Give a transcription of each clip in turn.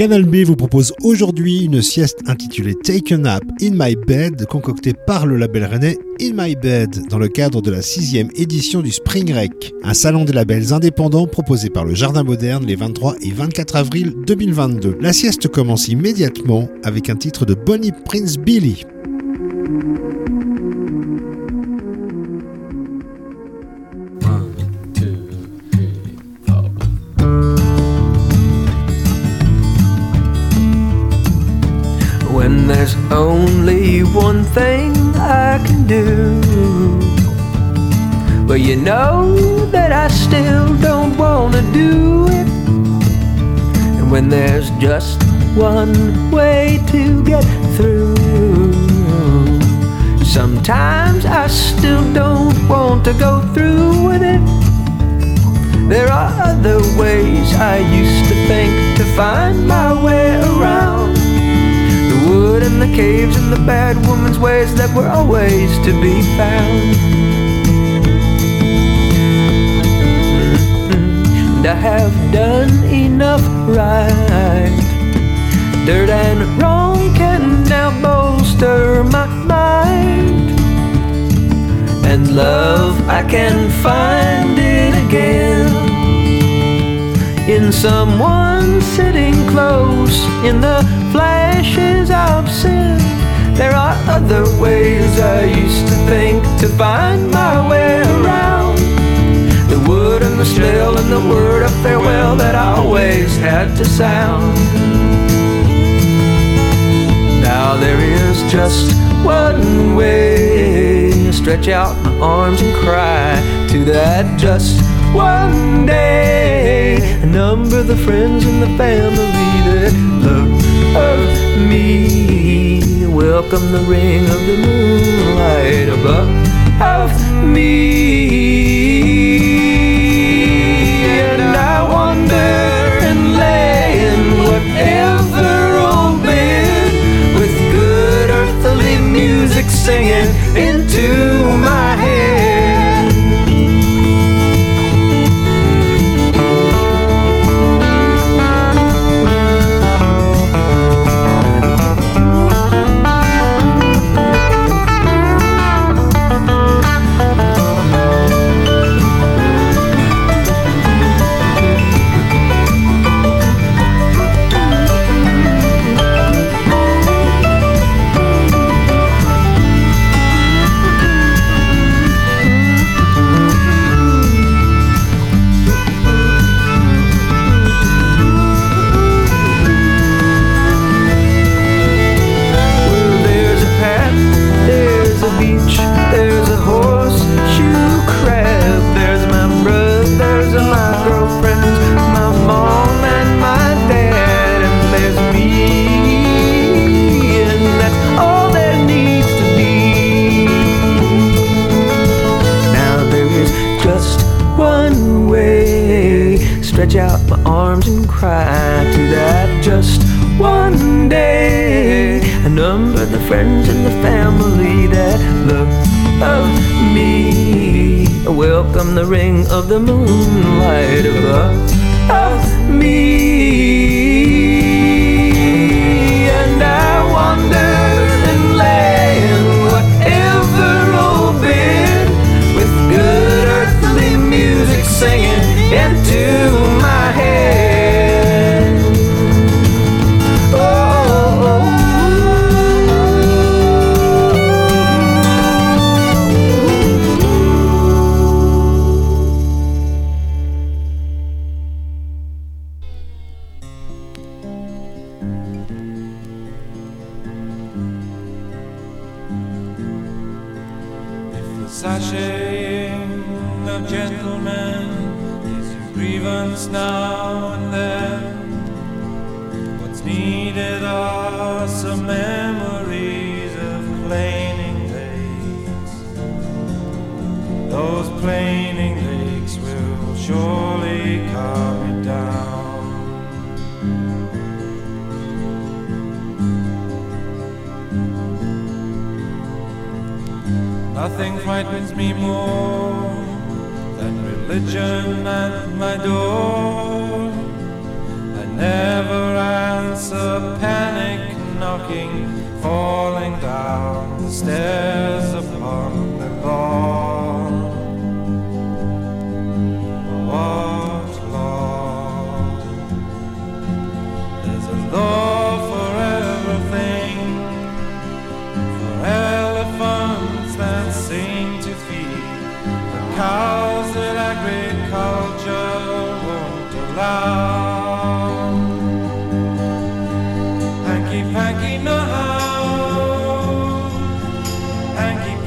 Canal B vous propose aujourd'hui une sieste intitulée Take a Nap in My Bed, concoctée par le label rennais In My Bed, dans le cadre de la sixième édition du Spring Rec, un salon des labels indépendants proposé par le Jardin Moderne les 23 et 24 avril 2022. La sieste commence immédiatement avec un titre de Bonnie Prince Billy. Do. But you know that I still don't wanna do it. And when there's just one way to get through, sometimes I still don't want to go through with it. There are other ways I used to think to find my way around wood and the caves and the bad woman's ways that were always to be found. And I have done enough right. Dirt and wrong can now bolster my mind. And love, I can find it again in someone sitting close in the flashes of sin. There are other ways I used to think to find my way around. The wood and the smell and the word of farewell that always had to sound. Now there is just one way. Stretch out my arms and cry to that just one day. Number the friends and the family that love me. Welcome the ring of the moonlight above of me. And I wonder and lay in whatever old bed with good earthly music singing into my Nothing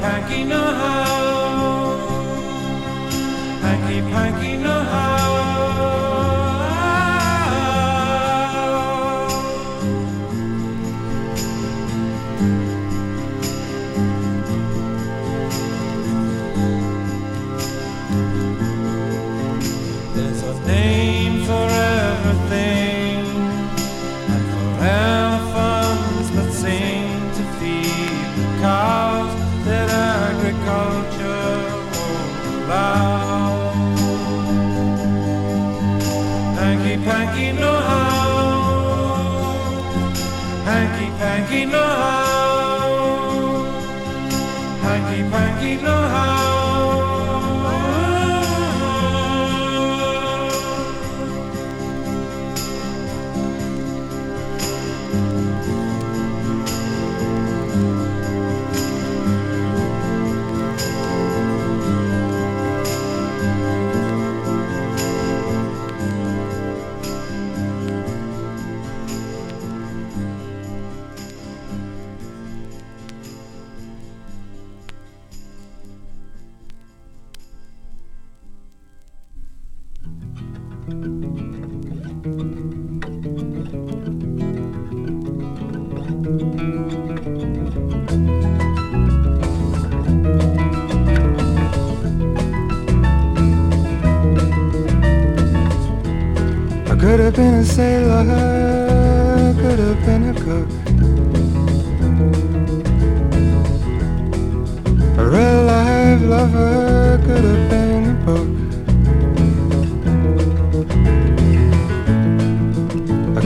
panky no how, hanky panky no how.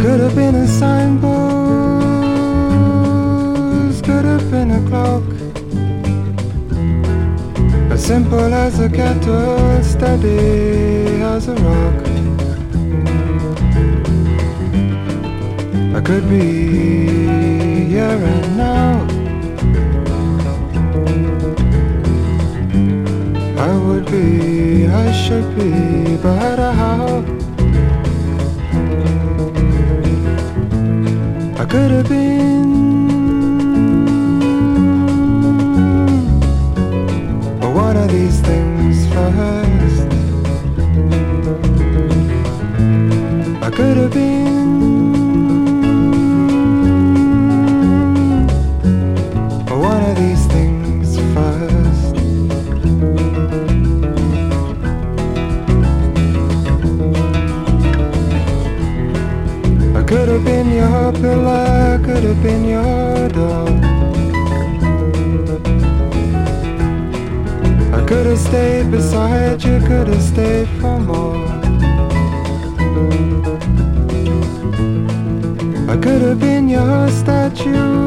Could have been a signpost, could have been a clock. As simple as a kettle, steady as a rock. I could be here and now. I would be, I should be, but? I could have been. Stayed beside you, could have stayed for more. I could have been your statue,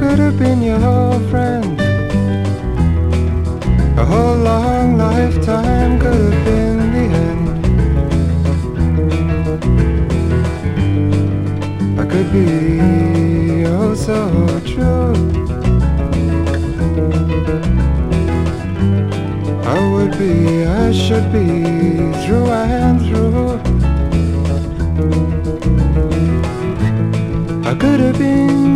could have been your friend. A whole long lifetime could have been the end. I could be I should be through and through. I could have been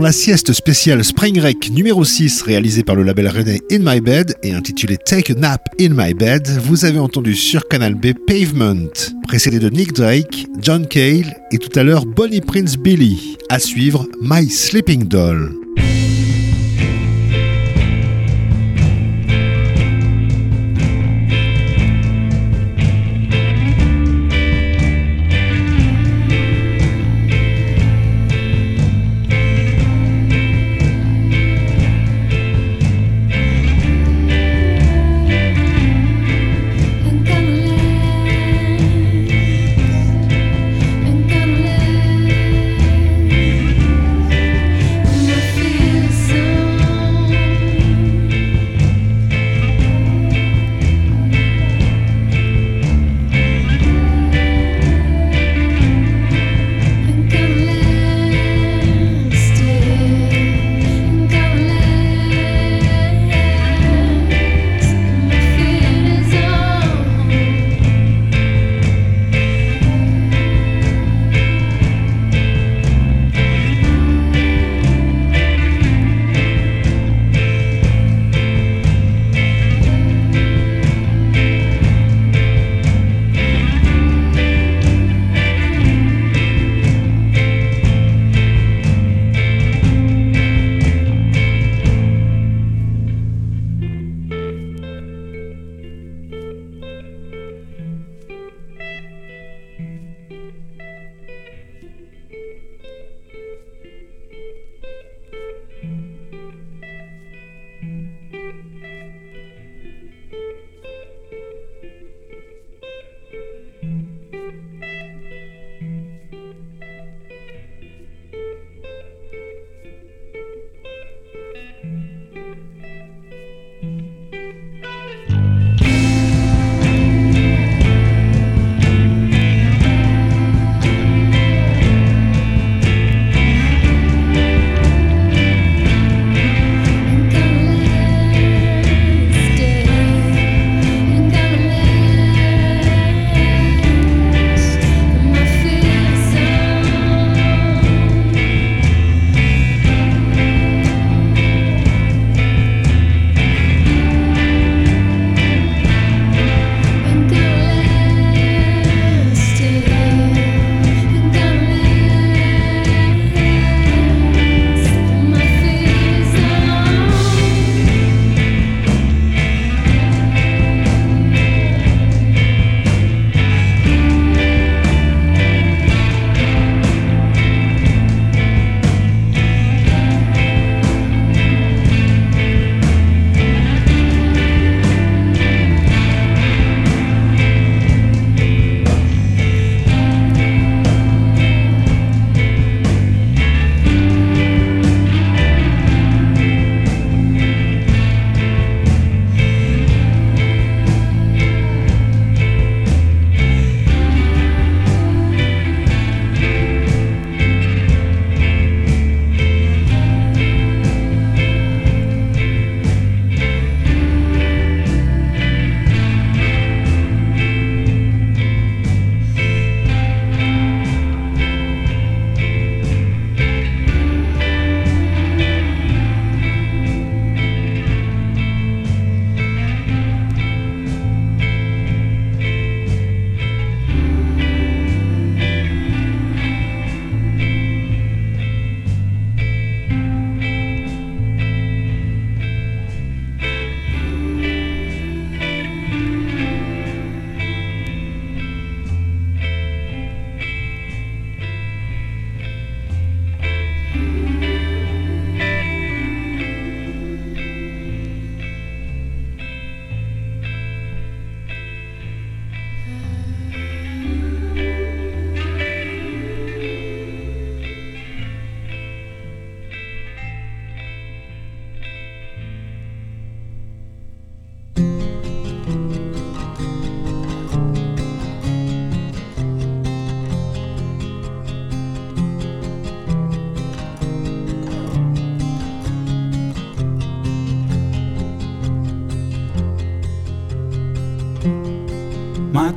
Dans la sieste spéciale Spring Rec numéro 6 réalisée par le label René In My Bed et intitulée Take a Nap in My Bed, vous avez entendu sur Canal B Pavement, précédé de Nick Drake, John Cale et tout à l'heure Bonnie Prince Billy. À suivre My Sleeping Doll.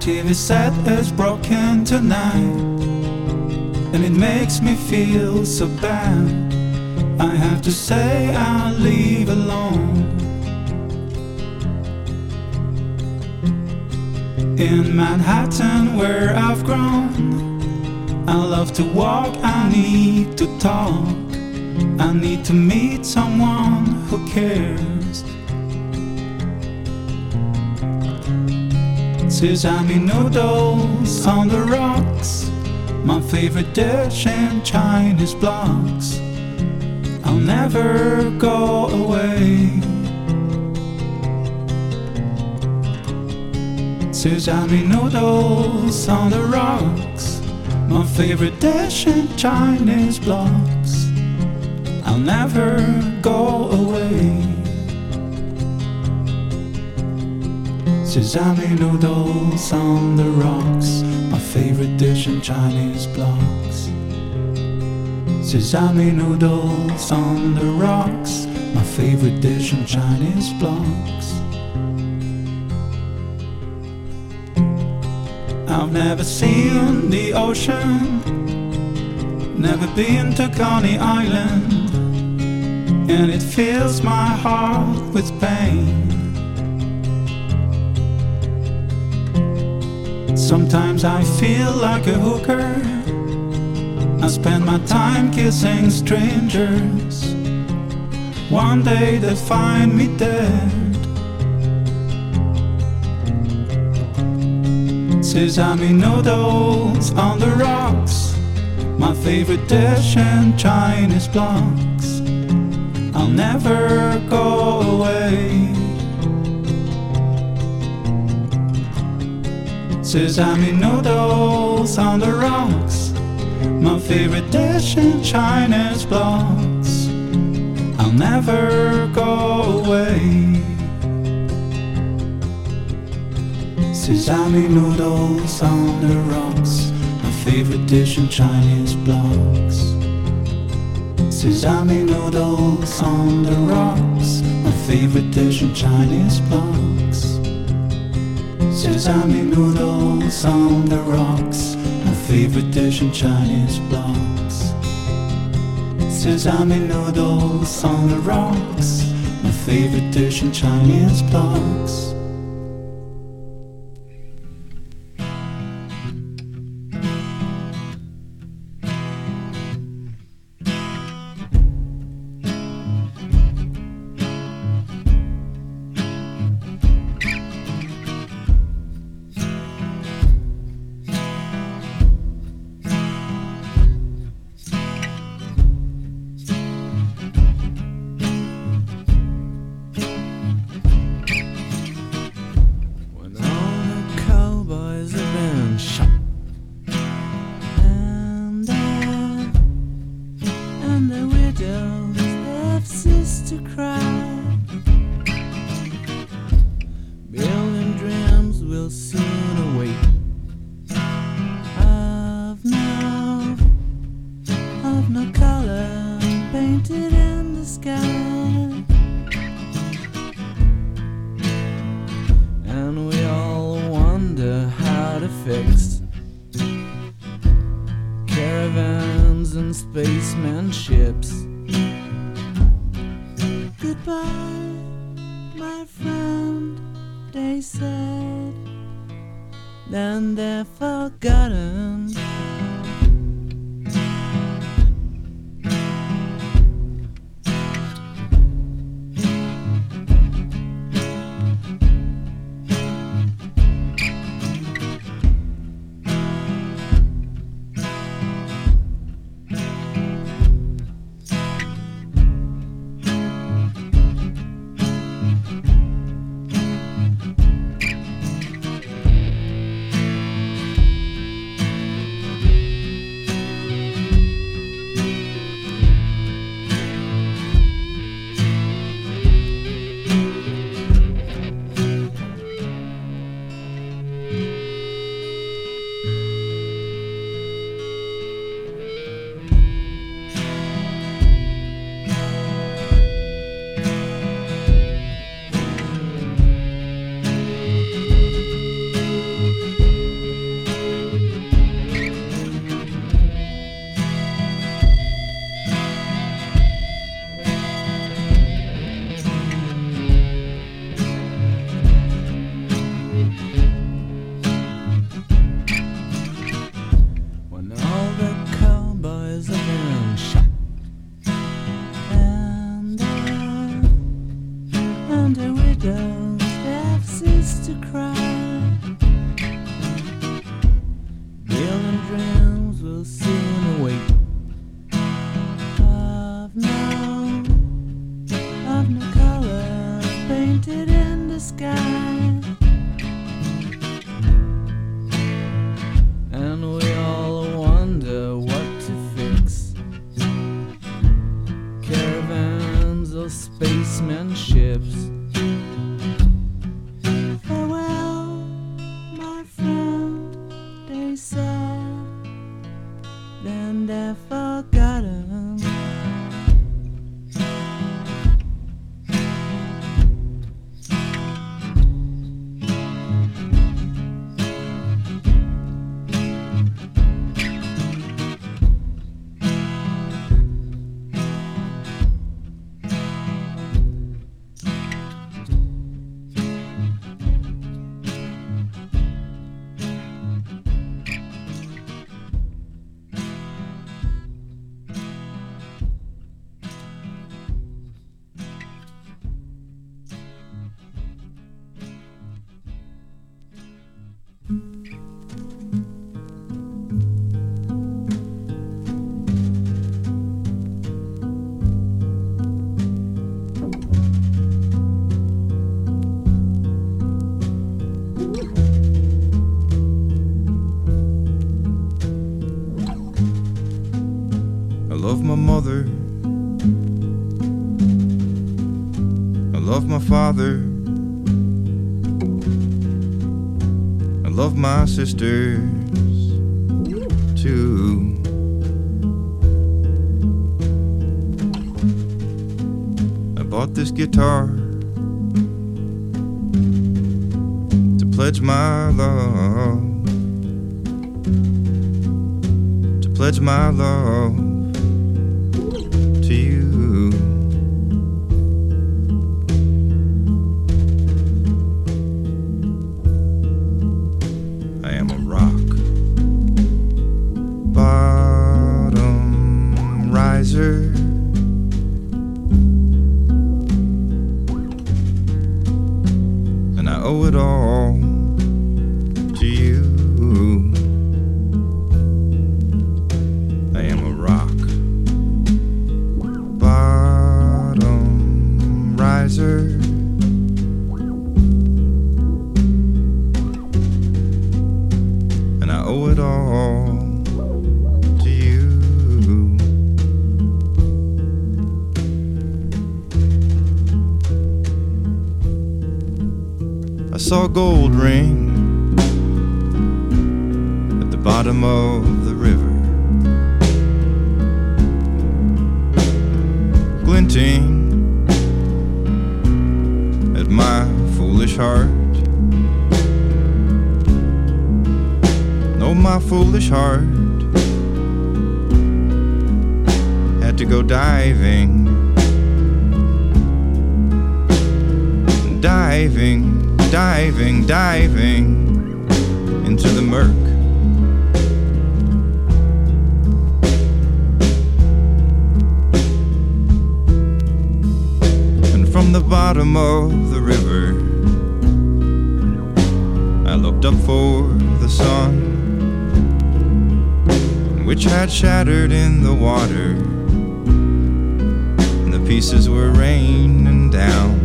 TV set is broken tonight, and it makes me feel so bad. I have to say I'll leave alone. In Manhattan, where I've grown, I love to walk, I need to talk. I need to meet someone who cares. Sesame noodles on the rocks, my favorite dish in Chinese blocks. I'll never go away. Sesame noodles on the rocks, my favorite dish in Chinese blocks. I'll never go away. Sesame noodles on the rocks, my favorite dish in Chinese blocks. Sesame noodles on the rocks, my favorite dish in Chinese blocks. I've never seen the ocean, never been to Coney Island, and it fills my heart with pain. Sometimes I feel like a hooker. I spend my time kissing strangers. One day they'll find me dead. Sesame noodles on the rocks, my favorite dish in Chinese blocks. I'll never go away. Sesame noodles on the rocks, my favorite dish in Chinese blocks. I'll never go away. Sesame noodles on the rocks, my favorite dish in Chinese blocks. Sesame noodles on the rocks, my favorite dish in Chinese blocks. Sesame noodles on the rocks, my favorite dish in Chinese blocks. Sesame noodles on the rocks, my favorite dish in Chinese blocks. Then they're forgotten. Mother. I love my father. I love my sisters too. I bought this guitar to pledge my love. To pledge my love bottom had to go diving, diving, diving, diving into the murk. And from the bottom of the river, I looked up for the sun, which had shattered in the water, and the pieces were raining down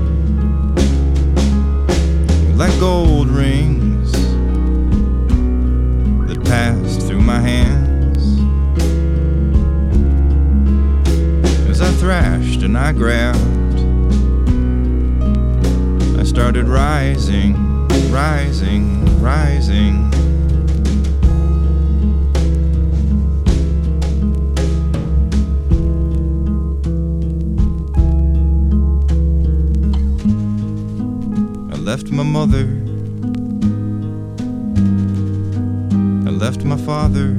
like gold rings that passed through my hands as I thrashed and I grabbed. I started rising, rising, rising. Left my mother. I left my father.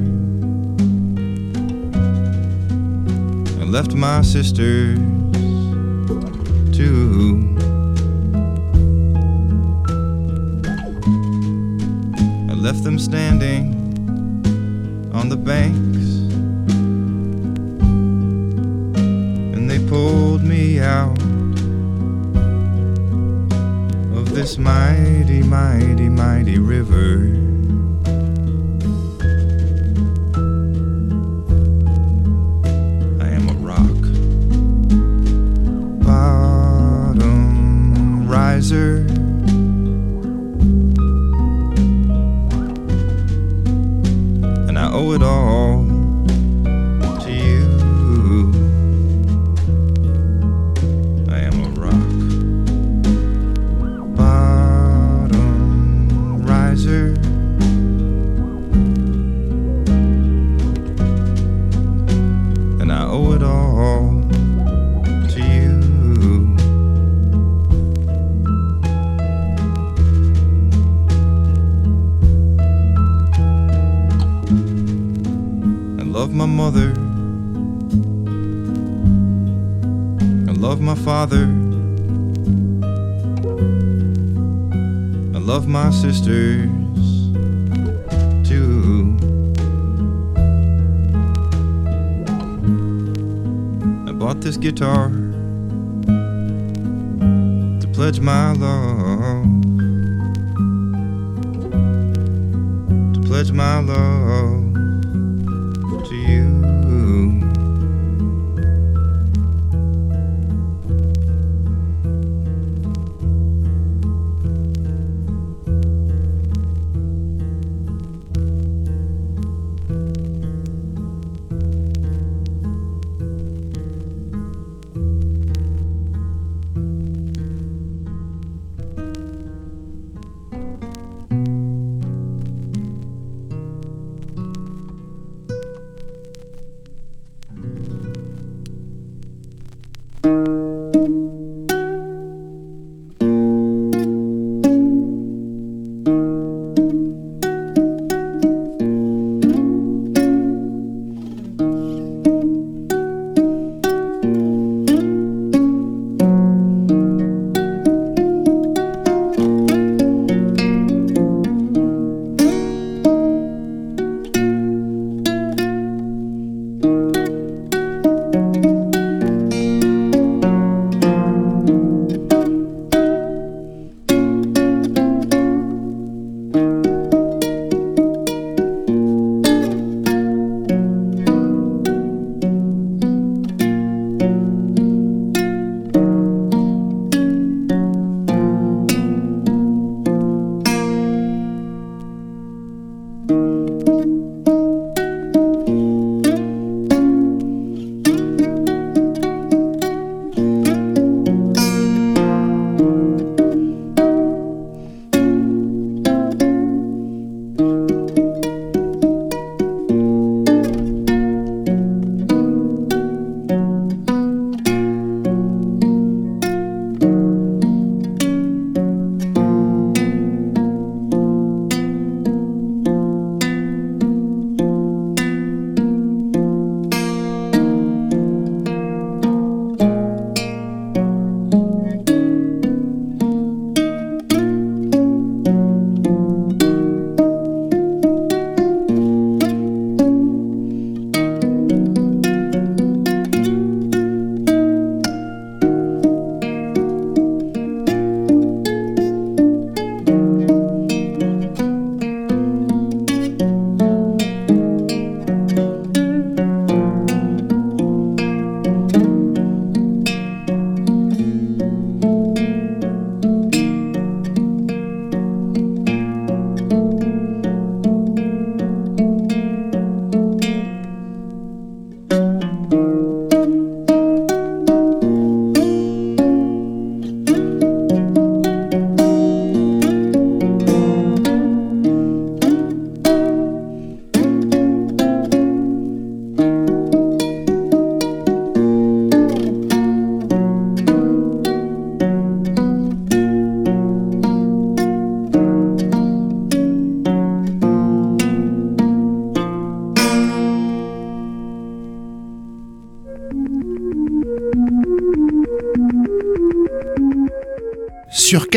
I left my sisters too. I left them standing on the banks. And they pulled me out this mighty, mighty, mighty river. I am a rock. Bottom riser. And I owe it all sisters too. I bought this guitar to pledge my love.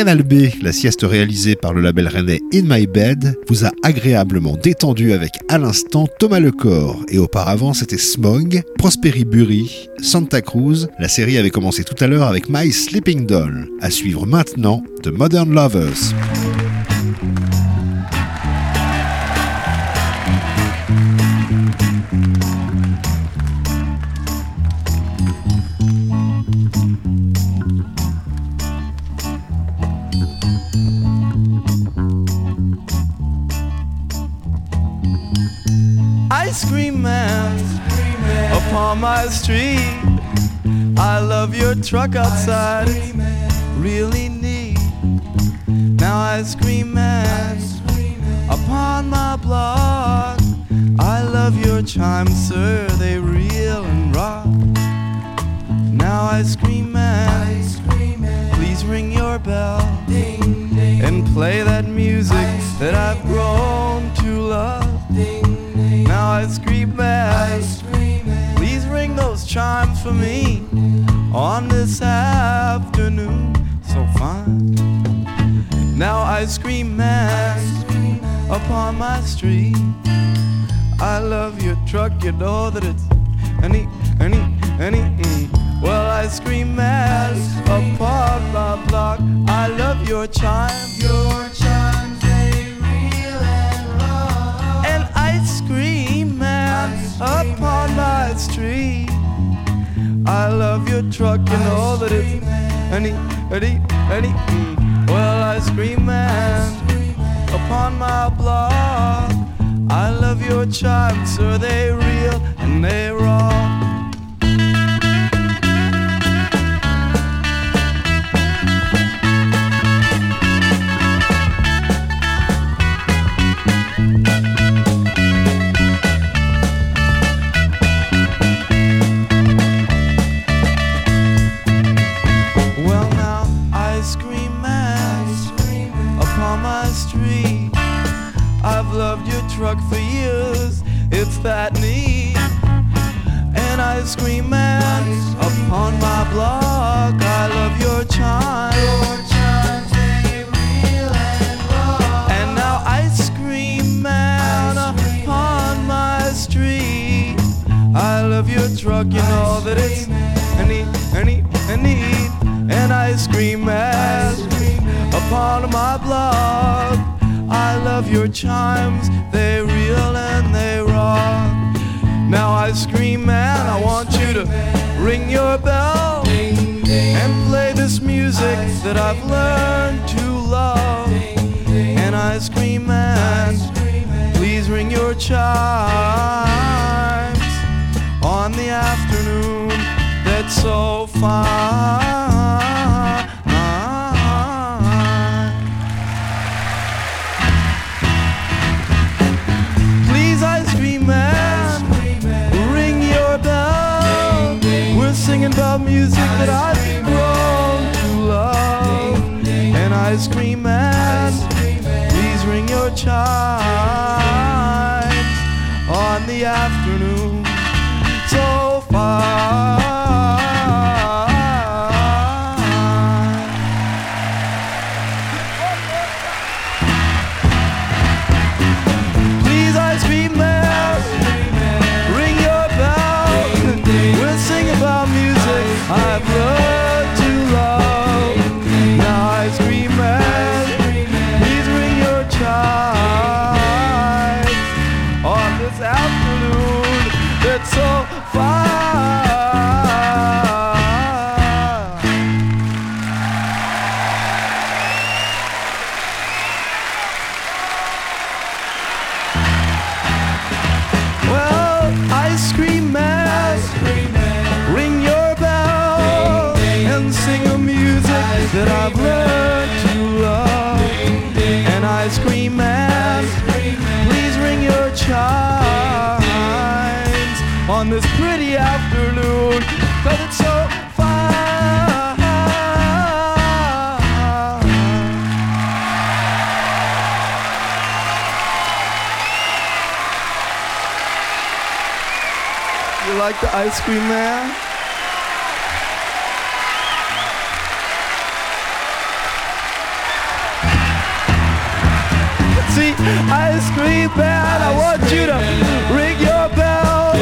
Canal B, la sieste réalisée par le label rennais In My Bed vous a agréablement détendu avec à l'instant Thomas Lecor et auparavant c'était Smog, Prosperi Bury, Santa Cruz. La série avait commencé tout à l'heure avec My Sleeping Doll. À suivre maintenant The Modern Lovers. Upon my street. I love your truck outside. Really neat. Now ice cream man upon my block. I love your chimes, sir. They reel and rock. Now ice cream man, please ring your bell and play that music that I've grown to love. Now ice cream man, those chimes for me on this afternoon. So fine. Now ice cream man upon my street. I love your truck, you know that it's any, any, any. mm. Well, ice cream man upon my block. I love your chimes. Your chimes, they reel and rock. And ice cream man upon my street. I love your truck, you all that it's any, any, any. mm. Well, I scream man upon my block. I love your chimes, sir, they real and they raw. Your truck for years, it's that neat. And ice cream man upon my block. I love your chime. And now, ice cream man upon my street. I love your truck, you know that it's a neat, a neat, a neat. And ice cream man upon my block. I love your chimes, they reel and they rock. Now ice cream man, I want you to ring your bell and play this music that I've learned to love. And ice cream man, please ring your chimes on the afternoon that's so fine. Chimes on the afternoon so fine. the ice cream man. See, ice cream man, I want you to ring your bell.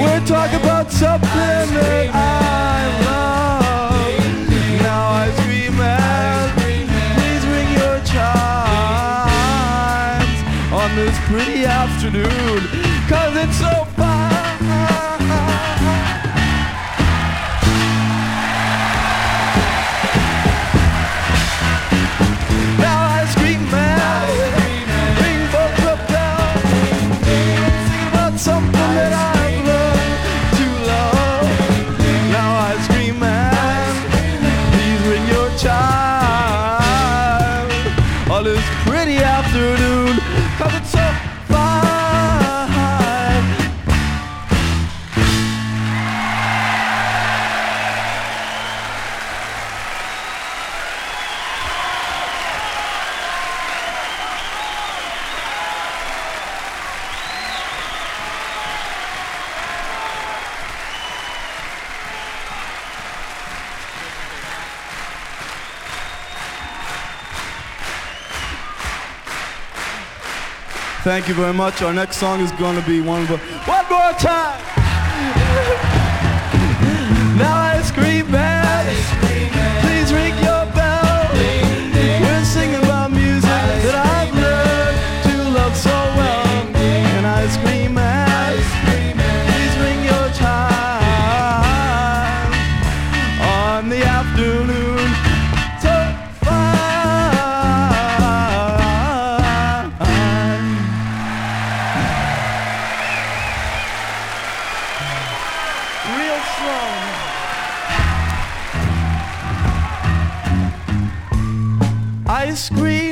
We're talking about something that I love. Now, ice cream man, please ring your chimes on this pretty afternoon Cause it's so Thank you very much. Our next song is going to be one of One More Time. ice cream.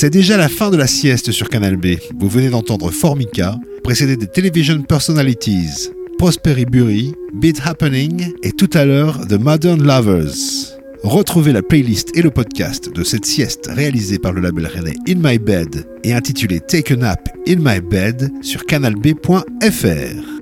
C'est déjà la fin de la sieste sur Canal B. Vous venez d'entendre Formica, précédé des Television Personalities, Prosperi Bury, Beat Happening et tout à l'heure The Modern Lovers. Retrouvez la playlist et le podcast de cette sieste réalisée par le label rennais In My Bed et intitulée Take a Nap In My Bed sur canalb.fr.